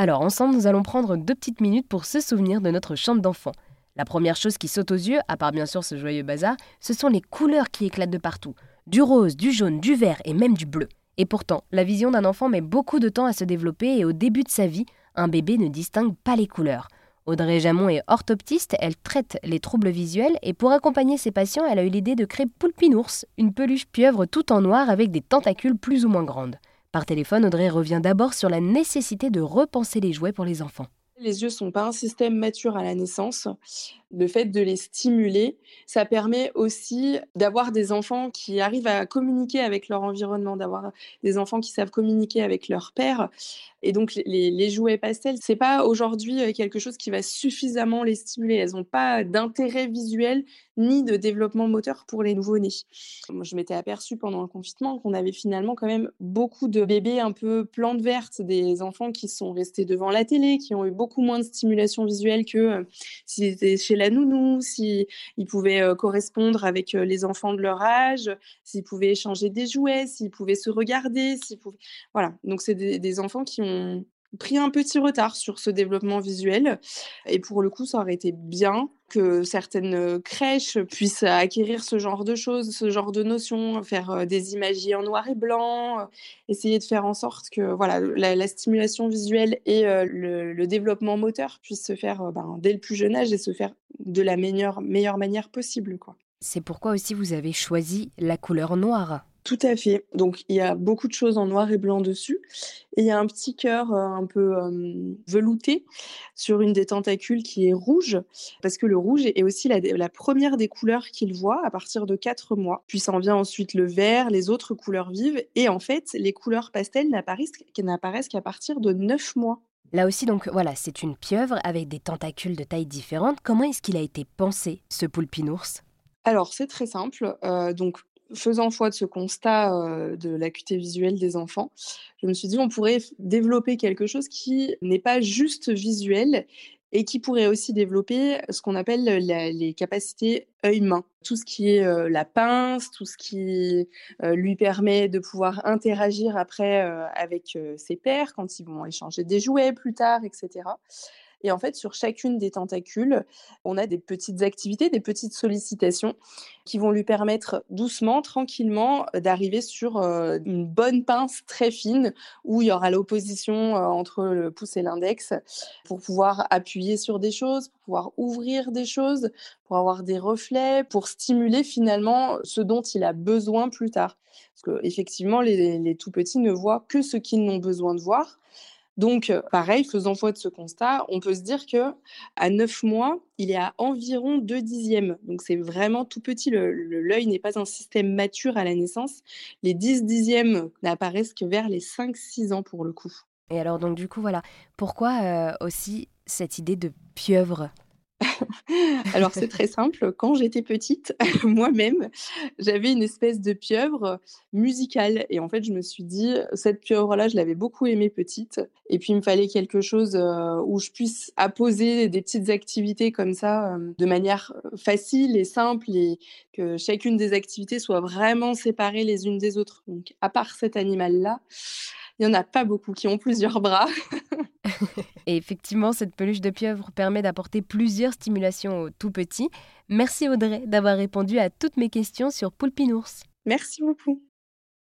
Alors ensemble, nous allons prendre deux petites minutes pour se souvenir de notre chambre d'enfant. La première chose qui saute aux yeux, à part bien sûr ce joyeux bazar, ce sont les couleurs qui éclatent de partout. Du rose, du jaune, du vert et même du bleu. Et pourtant, la vision d'un enfant met beaucoup de temps à se développer et au début de sa vie, un bébé ne distingue pas les couleurs. Audrey Jamon est orthoptiste, elle traite les troubles visuels et pour accompagner ses patients, elle a eu l'idée de créer Poulpinours, une peluche pieuvre tout en noir avec des tentacules plus ou moins grandes. Par téléphone, Audrey revient d'abord sur la nécessité de repenser les jouets pour les enfants. Les yeux sont pas un système mature à la naissance. Le fait de les stimuler, ça permet aussi d'avoir des enfants qui arrivent à communiquer avec leur environnement, d'avoir des enfants qui savent communiquer avec leur père. Et donc les, jouets pastels, c'est pas aujourd'hui euh, quelque chose qui va suffisamment les stimuler. Elles n'ont pas d'intérêt visuel ni de développement moteur pour les nouveau-nés. Moi, je m'étais aperçue pendant le confinement qu'on avait finalement quand même beaucoup de bébés un peu plantes vertes, des enfants qui sont restés devant la télé, qui ont eu beaucoup moins de stimulation visuelle que euh, s'ils étaient chez la nounou, s'ils pouvaient euh, correspondre avec euh, les enfants de leur âge, s'ils pouvaient échanger des jouets, s'ils pouvaient se regarder. Voilà, donc c'est des, enfants qui ont pris un petit retard sur ce développement visuel. Et pour le coup, ça aurait été bien que certaines crèches puissent acquérir ce genre de choses, ce genre de notions, faire des imagiers en noir et blanc, essayer de faire en sorte que voilà, la, stimulation visuelle et le, développement moteur puissent se faire ben, dès le plus jeune âge et se faire de la meilleure, meilleure manière possible. Quoi. C'est pourquoi aussi vous avez choisi la couleur noire. Tout à fait. Donc il y a beaucoup de choses en noir et blanc dessus. Et il y a un petit cœur euh, un peu velouté sur une des tentacules qui est rouge, parce que le rouge est aussi la, première des couleurs qu'il voit à partir de 4 mois. Puis s'en vient ensuite le vert, les autres couleurs vives. Et en fait, les couleurs pastel n'apparaissent qu'à partir de 9 mois. Là aussi, donc voilà, c'est une pieuvre avec des tentacules de taille différente. Comment est-ce qu'il a été pensé, ce poulpinours alors, c'est très simple. Euh, donc, faisant foi de ce constat de l'acuité visuelle des enfants, je me suis dit on pourrait développer quelque chose qui n'est pas juste visuel et qui pourrait aussi développer ce qu'on appelle les capacités œil-main. Tout ce qui est la pince, tout ce qui lui permet de pouvoir interagir après avec ses pairs quand ils vont échanger des jouets plus tard, etc. Et en fait, sur chacune des tentacules, on a des petites activités, des petites sollicitations qui vont lui permettre doucement, tranquillement, euh, d'arriver sur euh, une bonne pince très fine où il y aura l'opposition euh, entre le pouce et l'index pour pouvoir appuyer sur des choses, pour pouvoir ouvrir des choses, pour avoir des reflets, pour stimuler finalement ce dont il a besoin plus tard. Parce qu'effectivement, les, les tout petits ne voient que ce qu'ils n'ont besoin de voir. Donc, pareil, faisant foi de ce constat, on peut se dire que à 9 mois, il est à environ 2 dixièmes. Donc, c'est vraiment tout petit. L'œil n'est pas un système mature à la naissance. Les 10 dixièmes n'apparaissent que vers les 5-6 ans pour le coup. Et alors, donc, du coup, voilà. Pourquoi aussi cette idée de pieuvre? Alors c'est très simple. Quand j'étais petite, moi-même, j'avais une espèce de pieuvre musicale. Et en fait, je me suis dit, cette pieuvre-là, je l'avais beaucoup aimée petite. Et puis, il me fallait quelque chose euh, où je puisse apposer des petites activités comme ça euh, de manière euh, facile et simple et que chacune des activités soit vraiment séparée les unes des autres. Donc, à part cet animal-là, il n'y en a pas beaucoup qui ont plusieurs bras. Et effectivement, cette peluche de pieuvre permet d'apporter plusieurs stimulations aux tout petits. Merci Audrey d'avoir répondu à toutes mes questions sur Poulpinours. Merci beaucoup.